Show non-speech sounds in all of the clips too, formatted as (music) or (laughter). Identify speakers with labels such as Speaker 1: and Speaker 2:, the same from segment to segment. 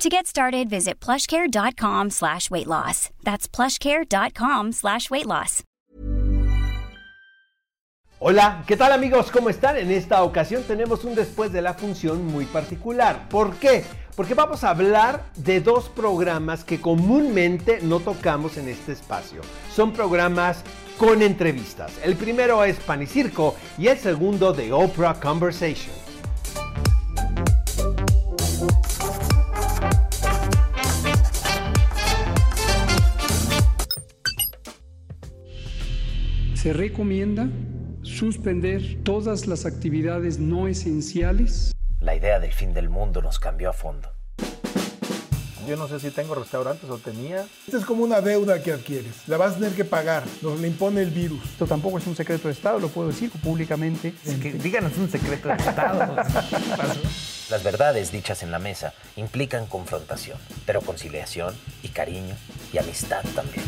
Speaker 1: To get started, visit plushcare.com slash weight loss. That's plushcare.com slash weight loss.
Speaker 2: Hola, ¿qué tal amigos? ¿Cómo están? En esta ocasión tenemos un después de la función muy particular. ¿Por qué? Porque vamos a hablar de dos programas que comúnmente no tocamos en este espacio. Son programas con entrevistas. El primero es Pan y y el segundo de Oprah Conversation.
Speaker 3: Se recomienda suspender todas las actividades no esenciales.
Speaker 4: La idea del fin del mundo nos cambió a fondo.
Speaker 5: Yo no sé si tengo restaurantes o tenía.
Speaker 6: Esta es como una deuda que adquieres. La vas a tener que pagar. Nos la impone el virus.
Speaker 3: Esto tampoco es un secreto de Estado, lo puedo decir públicamente.
Speaker 5: Es que díganos un secreto de Estado. (laughs)
Speaker 4: Las verdades dichas en la mesa implican confrontación, pero conciliación y cariño y amistad también.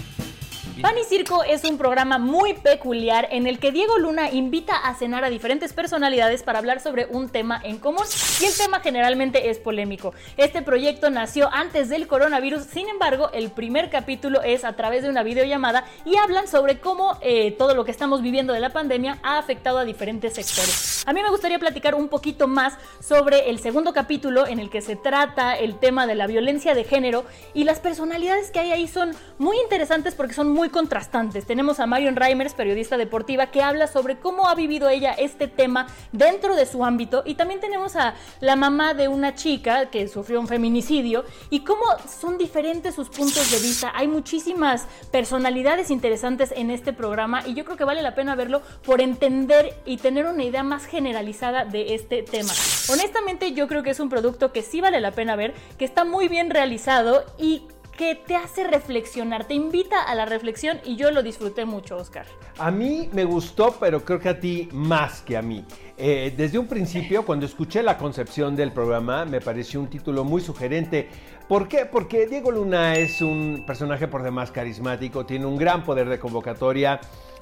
Speaker 7: Pan y Circo es un programa muy peculiar en el que Diego Luna invita a cenar a diferentes personalidades para hablar sobre un tema en común y el tema generalmente es polémico. Este proyecto nació antes del coronavirus, sin embargo el primer capítulo es a través de una videollamada y hablan sobre cómo eh, todo lo que estamos viviendo de la pandemia ha afectado a diferentes sectores. A mí me gustaría platicar un poquito más sobre el segundo capítulo en el que se trata el tema de la violencia de género y las personalidades que hay ahí son muy interesantes porque son muy contrastantes. Tenemos a Marion Reimers, periodista deportiva, que habla sobre cómo ha vivido ella este tema dentro de su ámbito. Y también tenemos a la mamá de una chica que sufrió un feminicidio y cómo son diferentes sus puntos de vista. Hay muchísimas personalidades interesantes en este programa y yo creo que vale la pena verlo por entender y tener una idea más generalizada de este tema. Honestamente yo creo que es un producto que sí vale la pena ver, que está muy bien realizado y que te hace reflexionar, te invita a la reflexión y yo lo disfruté mucho, Oscar.
Speaker 2: A mí me gustó, pero creo que a ti más que a mí. Eh, desde un principio, cuando escuché la concepción del programa, me pareció un título muy sugerente. ¿Por qué? Porque Diego Luna es un personaje por demás carismático, tiene un gran poder de convocatoria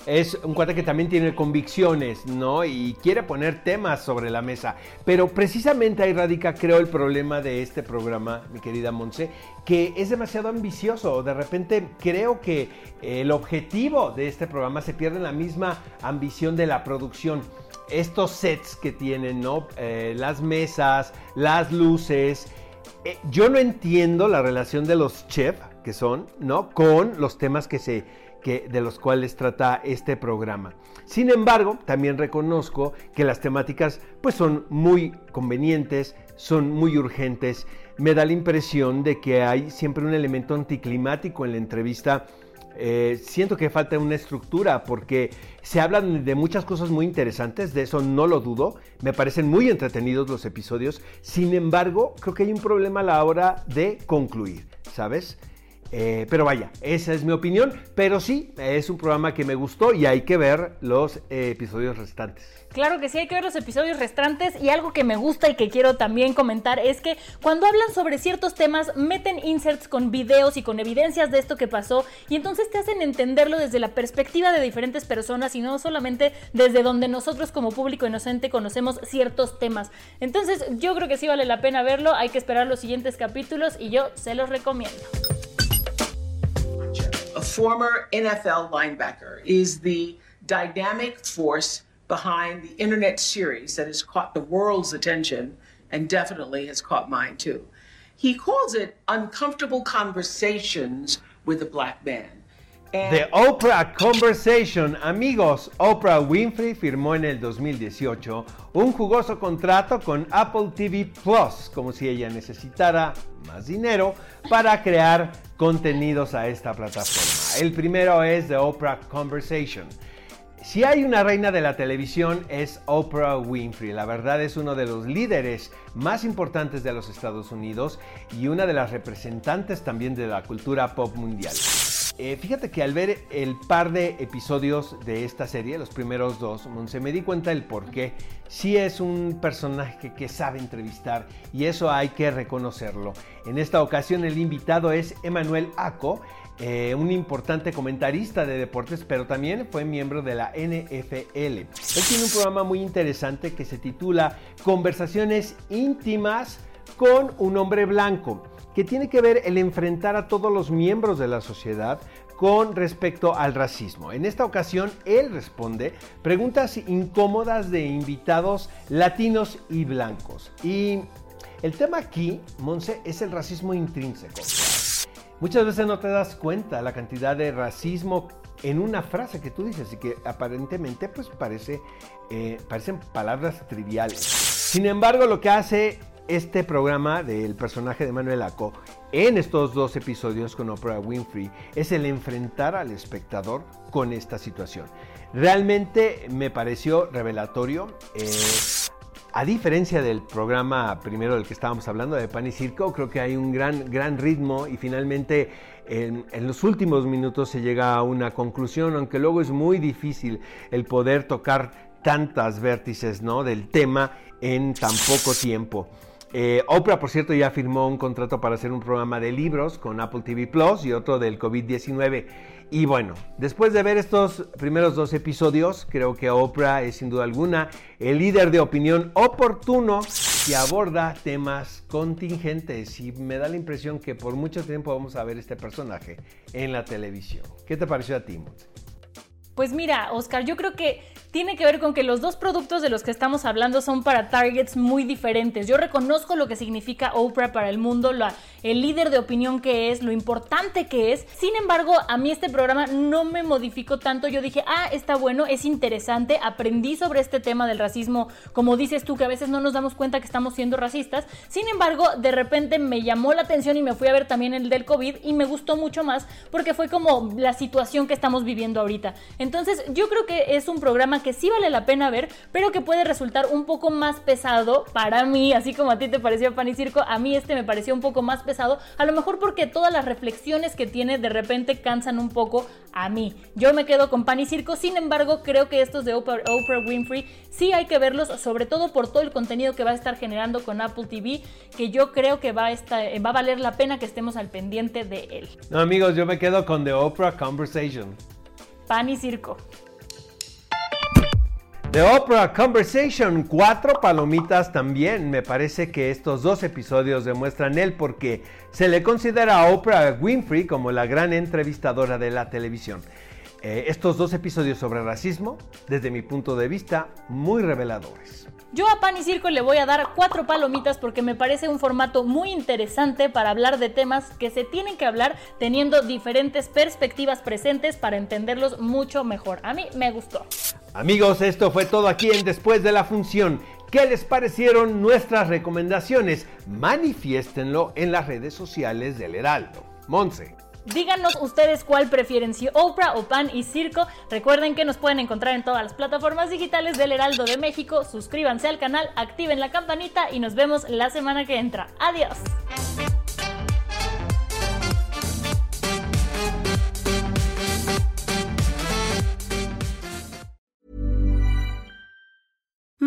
Speaker 2: es un cuate que también tiene convicciones, ¿no? Y quiere poner temas sobre la mesa. Pero precisamente ahí radica, creo, el problema de este programa, mi querida Monse, que es demasiado ambicioso. De repente creo que el objetivo de este programa se pierde en la misma ambición de la producción. Estos sets que tienen, ¿no? Eh, las mesas, las luces. Eh, yo no entiendo la relación de los chefs que son, ¿no? Con los temas que se que, de los cuales trata este programa. Sin embargo, también reconozco que las temáticas pues son muy convenientes, son muy urgentes. Me da la impresión de que hay siempre un elemento anticlimático en la entrevista. Eh, siento que falta una estructura porque se hablan de muchas cosas muy interesantes, de eso no lo dudo, me parecen muy entretenidos los episodios, sin embargo creo que hay un problema a la hora de concluir, ¿sabes? Eh, pero vaya, esa es mi opinión. Pero sí, es un programa que me gustó y hay que ver los eh, episodios restantes.
Speaker 7: Claro que sí, hay que ver los episodios restantes y algo que me gusta y que quiero también comentar es que cuando hablan sobre ciertos temas meten inserts con videos y con evidencias de esto que pasó y entonces te hacen entenderlo desde la perspectiva de diferentes personas y no solamente desde donde nosotros como público inocente conocemos ciertos temas. Entonces yo creo que sí vale la pena verlo, hay que esperar los siguientes capítulos y yo se los recomiendo.
Speaker 8: A former NFL linebacker, is the dynamic force behind the internet series that has caught the world's attention and definitely has caught mine too. He calls it Uncomfortable Conversations with a Black Man.
Speaker 2: And The Oprah Conversation. Amigos, Oprah Winfrey firmó en el 2018 un jugoso contrato con Apple TV Plus, como si ella necesitara más dinero para crear contenidos a esta plataforma. El primero es The Oprah Conversation. Si hay una reina de la televisión es Oprah Winfrey. La verdad es uno de los líderes más importantes de los Estados Unidos y una de las representantes también de la cultura pop mundial. Eh, fíjate que al ver el par de episodios de esta serie, los primeros dos, se me di cuenta del por qué. Sí es un personaje que sabe entrevistar y eso hay que reconocerlo. En esta ocasión el invitado es Emanuel Aco, eh, un importante comentarista de deportes, pero también fue miembro de la NFL. Él tiene un programa muy interesante que se titula Conversaciones íntimas con un hombre blanco, que tiene que ver el enfrentar a todos los miembros de la sociedad con respecto al racismo. En esta ocasión, él responde preguntas incómodas de invitados latinos y blancos. Y el tema aquí, Monse, es el racismo intrínseco. Muchas veces no te das cuenta la cantidad de racismo en una frase que tú dices y que aparentemente pues parece, eh, parecen palabras triviales. Sin embargo, lo que hace este programa del personaje de Manuel Aco en estos dos episodios con Oprah Winfrey es el enfrentar al espectador con esta situación. Realmente me pareció revelatorio. Eh, a diferencia del programa primero del que estábamos hablando de Pan y Circo, creo que hay un gran, gran ritmo y finalmente en, en, los últimos minutos se llega a una conclusión, aunque luego es muy difícil el poder tocar tantas vértices ¿no? del tema en tan poco tiempo. Eh, Oprah, por cierto, ya firmó un contrato para hacer un programa de libros con Apple TV Plus y otro del COVID-19. Y bueno, después de ver estos primeros dos episodios, creo que Oprah es sin duda alguna el líder de opinión oportuno que aborda temas contingentes y me da la impresión que por mucho tiempo vamos a ver este personaje en la televisión. ¿Qué te pareció a ti,
Speaker 7: Pues mira, Oscar, yo creo que tiene que ver con que los dos productos de los que estamos hablando son para targets muy diferentes. Yo reconozco lo que significa Oprah para el mundo, el líder de opinión que es, lo importante que es. Sin embargo, a mí este programa no me modificó tanto. Yo dije, ah, está bueno, es interesante, aprendí sobre este tema del racismo, como dices tú, que a veces no nos damos cuenta que estamos siendo racistas. Sin embargo, de repente me llamó la atención y me fui a ver también el del COVID y me gustó mucho más porque fue como la situación que estamos viviendo ahorita. Entonces, yo creo que es un programa que sí vale la pena ver, pero que puede resultar un poco más pesado para mí, así como a ti te pareció Pan y Circo, a mí este me pareció un poco más pesado, a lo mejor porque todas las reflexiones que tiene de repente cansan un poco a mí. Yo me quedo con Pan y Circo, sin embargo, creo que estos de Oprah, Winfrey sí hay que verlos, sobre todo por todo el contenido que va a estar generando con Apple TV, que yo creo que va a, estar, va a valer la pena que estemos al pendiente de él.
Speaker 2: No, amigos, yo me quedo con The Oprah Conversation.
Speaker 7: Pan y Circo.
Speaker 2: The Oprah Conversation, cuatro palomitas también. Me parece que estos dos episodios demuestran el por qué se le considera a Oprah Winfrey como la gran entrevistadora de la televisión. Eh, estos dos episodios sobre racismo, desde mi punto de vista, muy reveladores.
Speaker 7: Yo a Pan y Circo le voy a dar cuatro palomitas porque me parece un formato muy interesante para hablar de temas que se tienen que hablar teniendo diferentes perspectivas presentes para entenderlos mucho mejor. A mí me gustó.
Speaker 2: Amigos, esto fue todo aquí en Después de la Función. ¿Qué les parecieron nuestras recomendaciones? Manifiéstenlo en las redes sociales del Heraldo. Monse.
Speaker 7: Díganos ustedes cuál prefieren, si Oprah o Pan y Circo. Recuerden que nos pueden encontrar en todas las plataformas digitales del Heraldo de México. Suscríbanse al canal, activen la campanita y nos vemos la semana que entra. Adiós.